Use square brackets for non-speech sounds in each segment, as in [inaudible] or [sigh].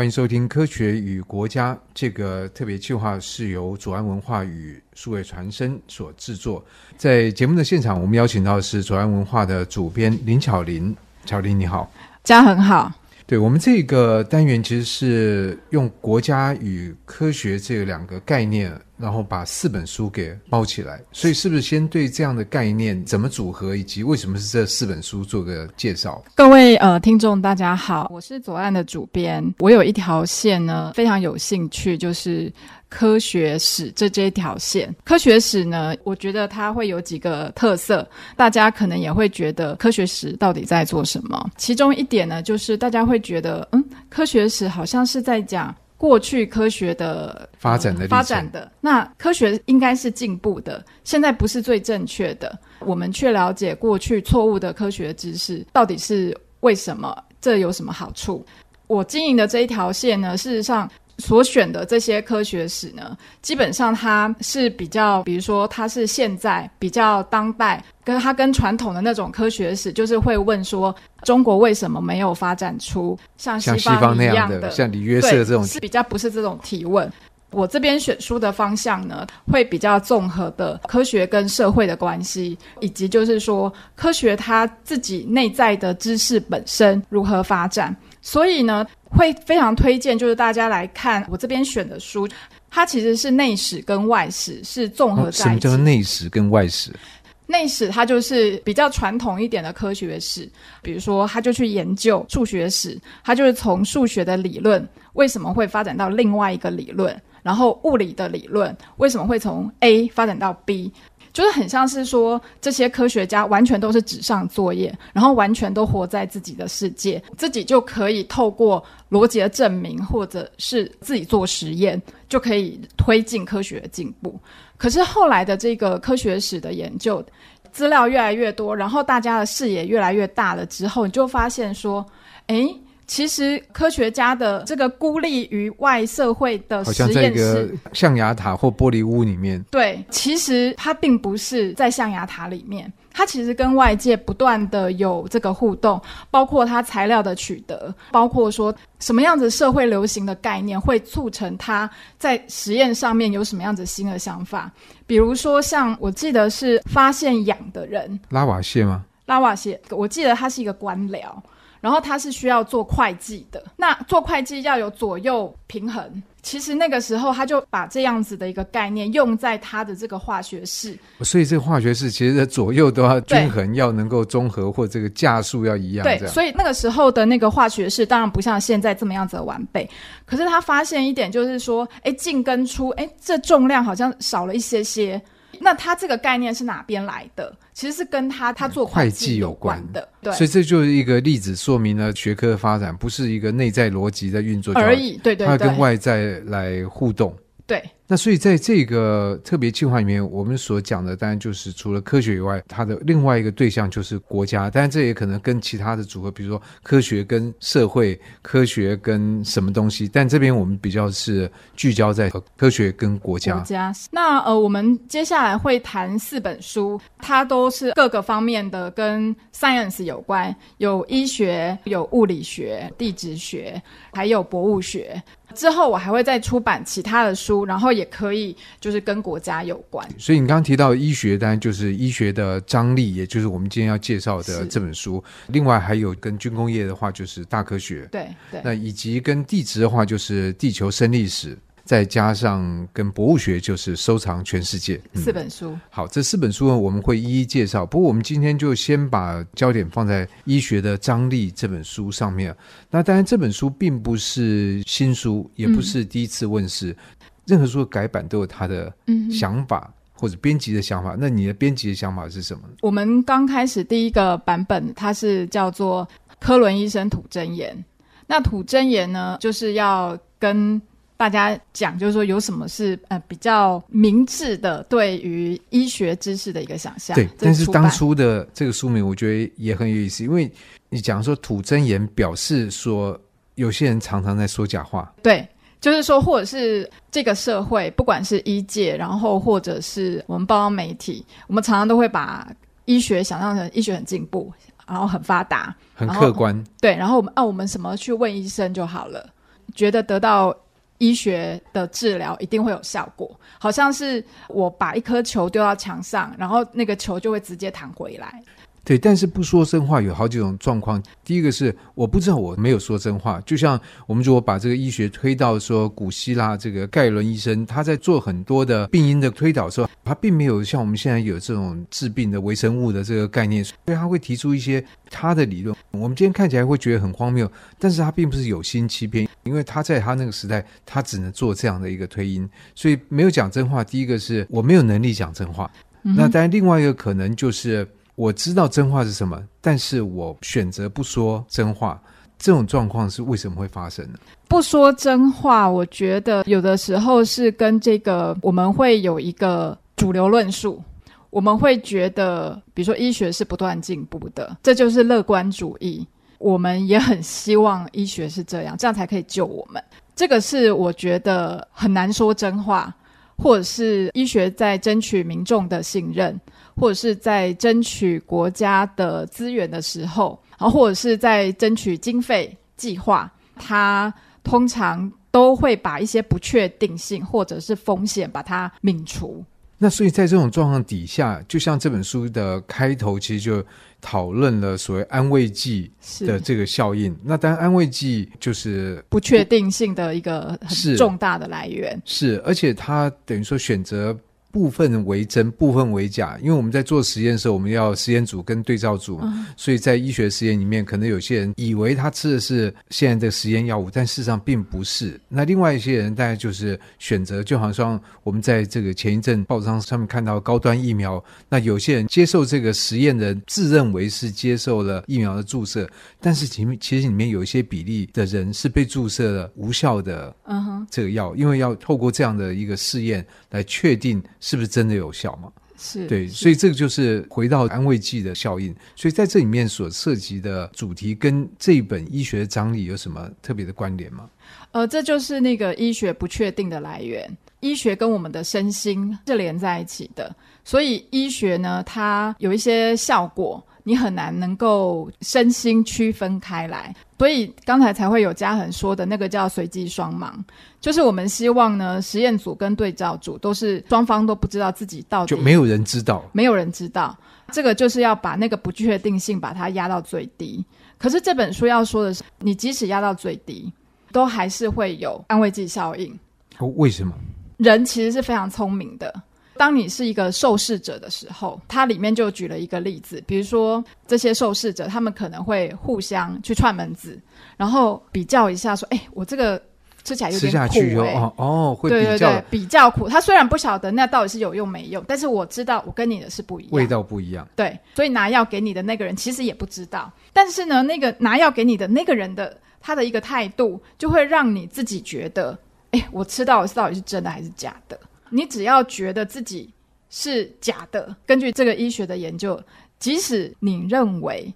欢迎收听《科学与国家》这个特别计划，是由左岸文化与数位传声所制作。在节目的现场，我们邀请到的是左岸文化的主编林巧玲。巧玲，你好，家很好。对，我们这个单元其实是用国家与科学这两个概念。然后把四本书给包起来，所以是不是先对这样的概念怎么组合，以及为什么是这四本书做个介绍？各位呃听众大家好，我是左岸的主编，我有一条线呢非常有兴趣，就是科学史这这一条线。科学史呢，我觉得它会有几个特色，大家可能也会觉得科学史到底在做什么？其中一点呢，就是大家会觉得，嗯，科学史好像是在讲。过去科学的发展的、呃、发展的，那科学应该是进步的，现在不是最正确的，我们却了解过去错误的科学知识到底是为什么？这有什么好处？我经营的这一条线呢，事实上。所选的这些科学史呢，基本上它是比较，比如说它是现在比较当代，跟它跟传统的那种科学史，就是会问说中国为什么没有发展出像西方一样的，像李约瑟这种，是比较不是这种提问。我这边选书的方向呢，会比较综合的科学跟社会的关系，以及就是说科学它自己内在的知识本身如何发展。所以呢，会非常推荐，就是大家来看我这边选的书，它其实是内史跟外史是综合在一起。哦，什么叫内史跟外史？内史它就是比较传统一点的科学史，比如说，他就去研究数学史，他就是从数学的理论为什么会发展到另外一个理论，然后物理的理论为什么会从 A 发展到 B。就是很像是说，这些科学家完全都是纸上作业，然后完全都活在自己的世界，自己就可以透过逻辑的证明，或者是自己做实验，就可以推进科学的进步。可是后来的这个科学史的研究，资料越来越多，然后大家的视野越来越大了之后，你就发现说，诶。其实科学家的这个孤立于外社会的实验室，好像在一个象牙塔或玻璃屋里面。对，其实它并不是在象牙塔里面，它其实跟外界不断的有这个互动，包括它材料的取得，包括说什么样子社会流行的概念会促成它在实验上面有什么样子新的想法。比如说，像我记得是发现氧的人，拉瓦谢吗？拉瓦谢，我记得他是一个官僚。然后他是需要做会计的，那做会计要有左右平衡。其实那个时候他就把这样子的一个概念用在他的这个化学式，所以这个化学式其实的左右都要均衡，要能够综合或这个价数要一样。对，所以那个时候的那个化学式当然不像现在这么样子的完备。可是他发现一点就是说，哎，进跟出，哎，这重量好像少了一些些。那他这个概念是哪边来的？其实是跟他他做会计有关的，关对。所以这就是一个例子，说明了学科的发展不是一个内在逻辑在运作而已，对对对，它跟外在来互动。对，那所以在这个特别计划里面，我们所讲的当然就是除了科学以外，它的另外一个对象就是国家。当然，这也可能跟其他的组合，比如说科学跟社会、科学跟什么东西。但这边我们比较是聚焦在科学跟国家。国家。那呃，我们接下来会谈四本书，它都是各个方面的，跟 science 有关，有医学、有物理学、地质学，还有博物学。之后我还会再出版其他的书，然后也可以就是跟国家有关。所以你刚刚提到医学，当然就是医学的张力，也就是我们今天要介绍的这本书。另外还有跟军工业的话，就是大科学。对对。那以及跟地质的话，就是地球生历史。再加上跟博物学，就是收藏全世界。嗯、四本书。好，这四本书呢，我们会一一介绍。不过我们今天就先把焦点放在《医学的张力》这本书上面。那当然，这本书并不是新书，也不是第一次问世。嗯、任何书的改版都有它的想法，或者编辑的想法。那你的编辑的想法是什么？我们刚开始第一个版本，它是叫做《科伦医生吐真言》。那吐真言呢，就是要跟大家讲，就是说有什么是呃比较明智的对于医学知识的一个想象。对，但是当初的这个书名我觉得也很有意思，因为你讲说吐真言，表示说有些人常常在说假话。对，就是说，或者是这个社会，不管是医界，然后或者是我们包装媒体，我们常常都会把医学想象成医学很进步，然后很发达，很客观。对，然后我们啊，我们什么去问医生就好了。觉得得到医学的治疗一定会有效果，好像是我把一颗球丢到墙上，然后那个球就会直接弹回来。对，但是不说真话有好几种状况。第一个是我不知道我没有说真话，就像我们如果把这个医学推到说古希腊这个盖伦医生，他在做很多的病因的推导的时候，他并没有像我们现在有这种治病的微生物的这个概念，所以他会提出一些他的理论。我们今天看起来会觉得很荒谬，但是他并不是有心欺骗，因为他在他那个时代，他只能做这样的一个推因，所以没有讲真话。第一个是我没有能力讲真话，那当然另外一个可能就是。我知道真话是什么，但是我选择不说真话，这种状况是为什么会发生呢？不说真话，我觉得有的时候是跟这个我们会有一个主流论述，我们会觉得，比如说医学是不断进步的，这就是乐观主义。我们也很希望医学是这样，这样才可以救我们。这个是我觉得很难说真话，或者是医学在争取民众的信任。或者是在争取国家的资源的时候，然后或者是在争取经费计划，他通常都会把一些不确定性或者是风险把它泯除。那所以在这种状况底下，就像这本书的开头，其实就讨论了所谓安慰剂的这个效应。那当然，安慰剂就是不确定性的一个很重大的来源。是，是，而且它等于说选择。部分为真，部分为假。因为我们在做实验的时候，我们要实验组跟对照组，嗯、所以在医学实验里面，可能有些人以为他吃的是现在的实验药物，但事实上并不是。那另外一些人，大概就是选择，就好像我们在这个前一阵报章上面看到高端疫苗，那有些人接受这个实验的人自认为是接受了疫苗的注射，但是其其实里面有一些比例的人是被注射了无效的这个药，因为要透过这样的一个试验来确定。是不是真的有效吗？是对，所以这个就是回到安慰剂的效应。所以在这里面所涉及的主题跟这一本医学张力有什么特别的关联吗？呃，这就是那个医学不确定的来源。医学跟我们的身心是连在一起的，所以医学呢，它有一些效果。你很难能够身心区分开来，所以刚才才会有嘉恒说的那个叫随机双盲，就是我们希望呢，实验组跟对照组都是双方都不知道自己到底，就没有人知道，没有人知道，这个就是要把那个不确定性把它压到最低。可是这本书要说的是，你即使压到最低，都还是会有安慰剂效应。为什么？人其实是非常聪明的。当你是一个受试者的时候，它里面就举了一个例子，比如说这些受试者，他们可能会互相去串门子，然后比较一下，说：“哎，我这个吃起来有点苦。”吃下去哦，哦，会对对对，比较苦。他虽然不晓得那到底是有用没用，但是我知道我跟你的是不一样，味道不一样。对，所以拿药给你的那个人其实也不知道，但是呢，那个拿药给你的那个人的他的一个态度，就会让你自己觉得：“哎，我吃到的到底是真的还是假的？”你只要觉得自己是假的，根据这个医学的研究，即使你认为，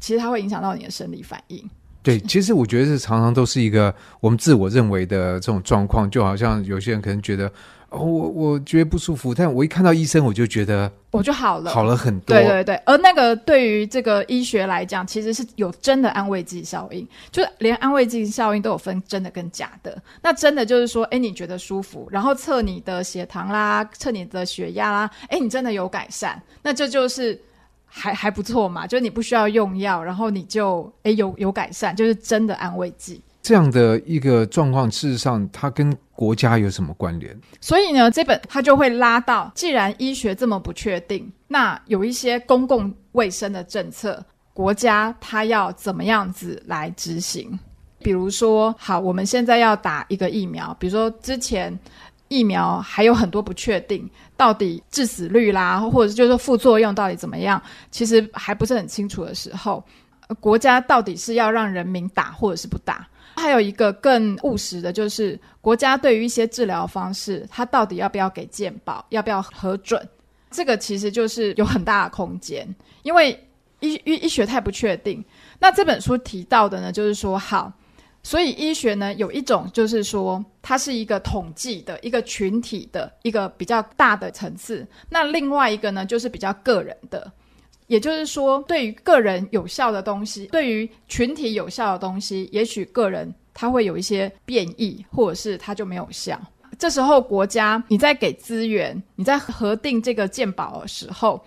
其实它会影响到你的生理反应。对，其实我觉得这常常都是一个我们自我认为的这种状况，就好像有些人可能觉得。哦，我我觉得不舒服，但我一看到医生，我就觉得我就好了，好了很多。对对对，而那个对于这个医学来讲，其实是有真的安慰剂效应，就是连安慰剂效应都有分真的跟假的。那真的就是说，哎，你觉得舒服，然后测你的血糖啦，测你的血压啦，哎，你真的有改善，那这就是还还不错嘛，就是你不需要用药，然后你就哎有有改善，就是真的安慰剂。这样的一个状况，事实上它跟国家有什么关联？所以呢，这本它就会拉到，既然医学这么不确定，那有一些公共卫生的政策，国家它要怎么样子来执行？比如说，好，我们现在要打一个疫苗，比如说之前疫苗还有很多不确定，到底致死率啦，或者就是副作用到底怎么样，其实还不是很清楚的时候，国家到底是要让人民打，或者是不打？还有一个更务实的，就是国家对于一些治疗方式，它到底要不要给健保，要不要核准？这个其实就是有很大的空间，因为医医医学太不确定。那这本书提到的呢，就是说好，所以医学呢有一种就是说，它是一个统计的一个群体的一个比较大的层次。那另外一个呢，就是比较个人的。也就是说，对于个人有效的东西，对于群体有效的东西，也许个人他会有一些变异，或者是他就没有效。这时候，国家你在给资源，你在核定这个健保的时候，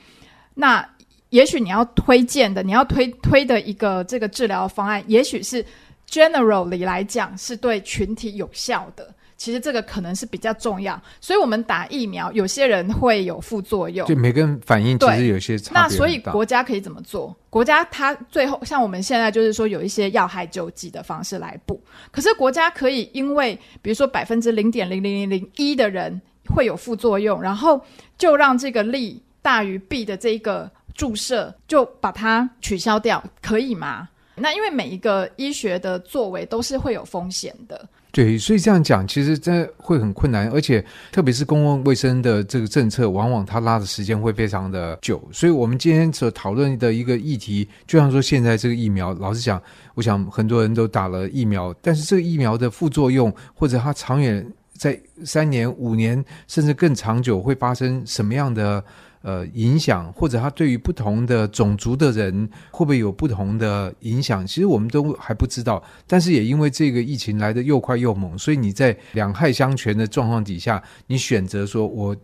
那也许你要推荐的，你要推推的一个这个治疗方案，也许是 generally 来讲是对群体有效的。其实这个可能是比较重要，所以我们打疫苗，有些人会有副作用，就每个人反应其实有些差。那所以国家可以怎么做？国家它最后像我们现在就是说有一些要害救济的方式来补，可是国家可以因为比如说百分之零点零零零零一的人会有副作用，然后就让这个利大于弊的这一个注射就把它取消掉，可以吗？那因为每一个医学的作为都是会有风险的。对，所以这样讲，其实真的会很困难，而且特别是公共卫生的这个政策，往往它拉的时间会非常的久。所以，我们今天所讨论的一个议题，就像说现在这个疫苗，老实讲，我想很多人都打了疫苗，但是这个疫苗的副作用，或者它长远在三年、五年甚至更长久会发生什么样的？呃，影响或者它对于不同的种族的人会不会有不同的影响？其实我们都还不知道。但是也因为这个疫情来得又快又猛，所以你在两害相权的状况底下，你选择说我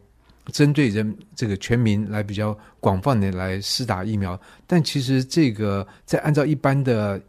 针对人这个全民来比较广泛的来施打疫苗。但其实这个在按照一般的。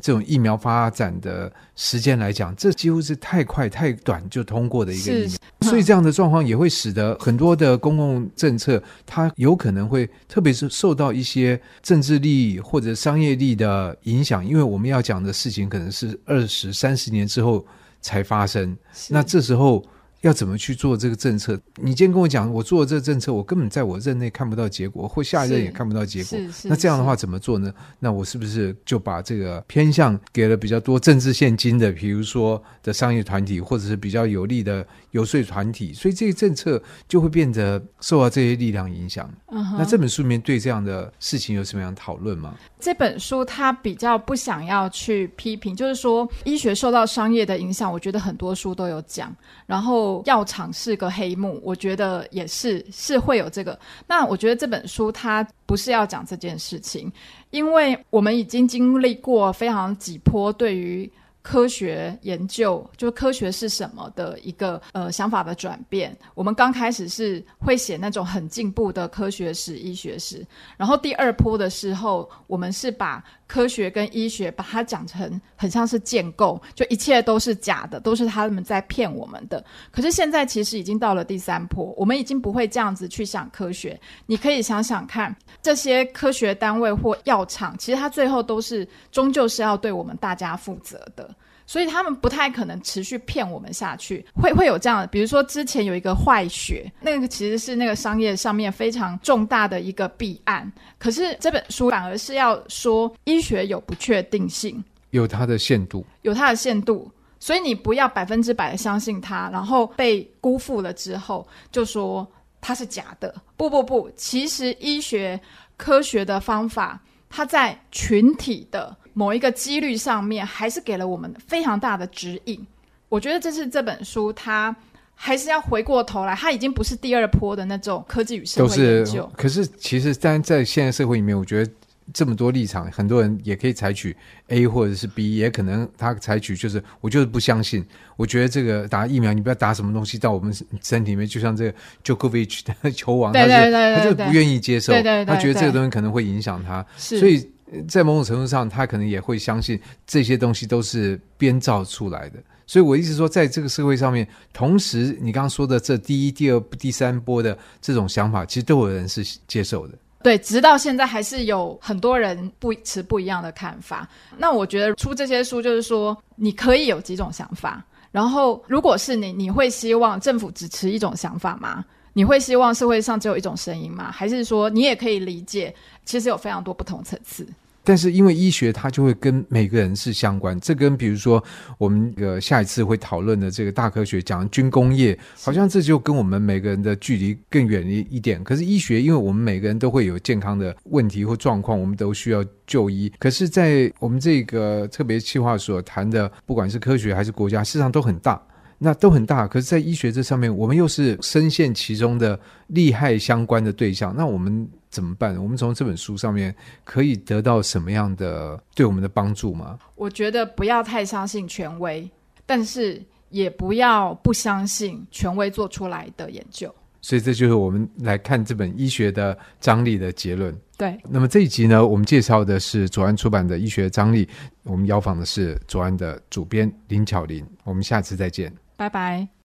这种疫苗发展的时间来讲，这几乎是太快太短就通过的一个疫苗，所以这样的状况也会使得很多的公共政策，它有可能会特别是受到一些政治利益或者商业利益的影响，因为我们要讲的事情可能是二十三十年之后才发生，那这时候。要怎么去做这个政策？你今天跟我讲，我做这个政策，我根本在我任内看不到结果，或下一任也看不到结果。那这样的话怎么做呢？那我是不是就把这个偏向给了比较多政治现金的，比如说的商业团体，或者是比较有利的游说团体？所以这个政策就会变得受到这些力量影响。Uh huh. 那这本书里面对这样的事情有什么样的讨论吗？这本书它比较不想要去批评，就是说医学受到商业的影响，我觉得很多书都有讲。然后药厂是个黑幕，我觉得也是是会有这个。那我觉得这本书它不是要讲这件事情，因为我们已经经历过非常几波对于。科学研究就科学是什么的一个呃想法的转变。我们刚开始是会写那种很进步的科学史、医学史，然后第二波的时候，我们是把科学跟医学把它讲成很像是建构，就一切都是假的，都是他们在骗我们的。可是现在其实已经到了第三波，我们已经不会这样子去想科学。你可以想想看，这些科学单位或药厂，其实它最后都是终究是要对我们大家负责的。所以他们不太可能持续骗我们下去，会会有这样的，比如说之前有一个坏血，那个其实是那个商业上面非常重大的一个弊案。可是这本书反而是要说医学有不确定性，有它的限度，有它的限度，所以你不要百分之百的相信它，然后被辜负了之后就说它是假的。不不不，其实医学科学的方法，它在群体的。某一个几率上面，还是给了我们非常大的指引。我觉得这是这本书，它还是要回过头来，它已经不是第二波的那种科技与社会研究。可是，其实，在在现在社会里面，我觉得这么多立场，很多人也可以采取 A 或者是 B，也可能他采取就是，我就是不相信。我觉得这个打疫苗，你不要打什么东西到我们身体里面，就像这个 Djokovic 的 [laughs] 球王，他是他就不愿意接受，他觉得这个东西可能会影响他，所以。在某种程度上，他可能也会相信这些东西都是编造出来的。所以我一直说，在这个社会上面，同时你刚刚说的这第一、第二、第三波的这种想法，其实都有人是接受的。对，直到现在还是有很多人不持不一样的看法。那我觉得出这些书，就是说你可以有几种想法。然后，如果是你，你会希望政府只持一种想法吗？你会希望社会上只有一种声音吗？还是说你也可以理解，其实有非常多不同层次？但是因为医学它就会跟每个人是相关，这跟比如说我们呃下一次会讨论的这个大科学讲军工业，好像这就跟我们每个人的距离更远一一点。可是医学，因为我们每个人都会有健康的问题或状况，我们都需要就医。可是，在我们这个特别企划所谈的，不管是科学还是国家，事实上都很大。那都很大，可是，在医学这上面，我们又是深陷其中的利害相关的对象。那我们怎么办？我们从这本书上面可以得到什么样的对我们的帮助吗？我觉得不要太相信权威，但是也不要不相信权威做出来的研究。所以这就是我们来看这本医学的张力的结论。对，那么这一集呢，我们介绍的是左岸出版的《医学张力》，我们邀访的是左岸的主编林巧玲。我们下次再见，拜拜。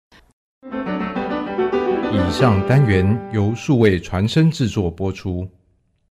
以上单元由数位传声制作播出。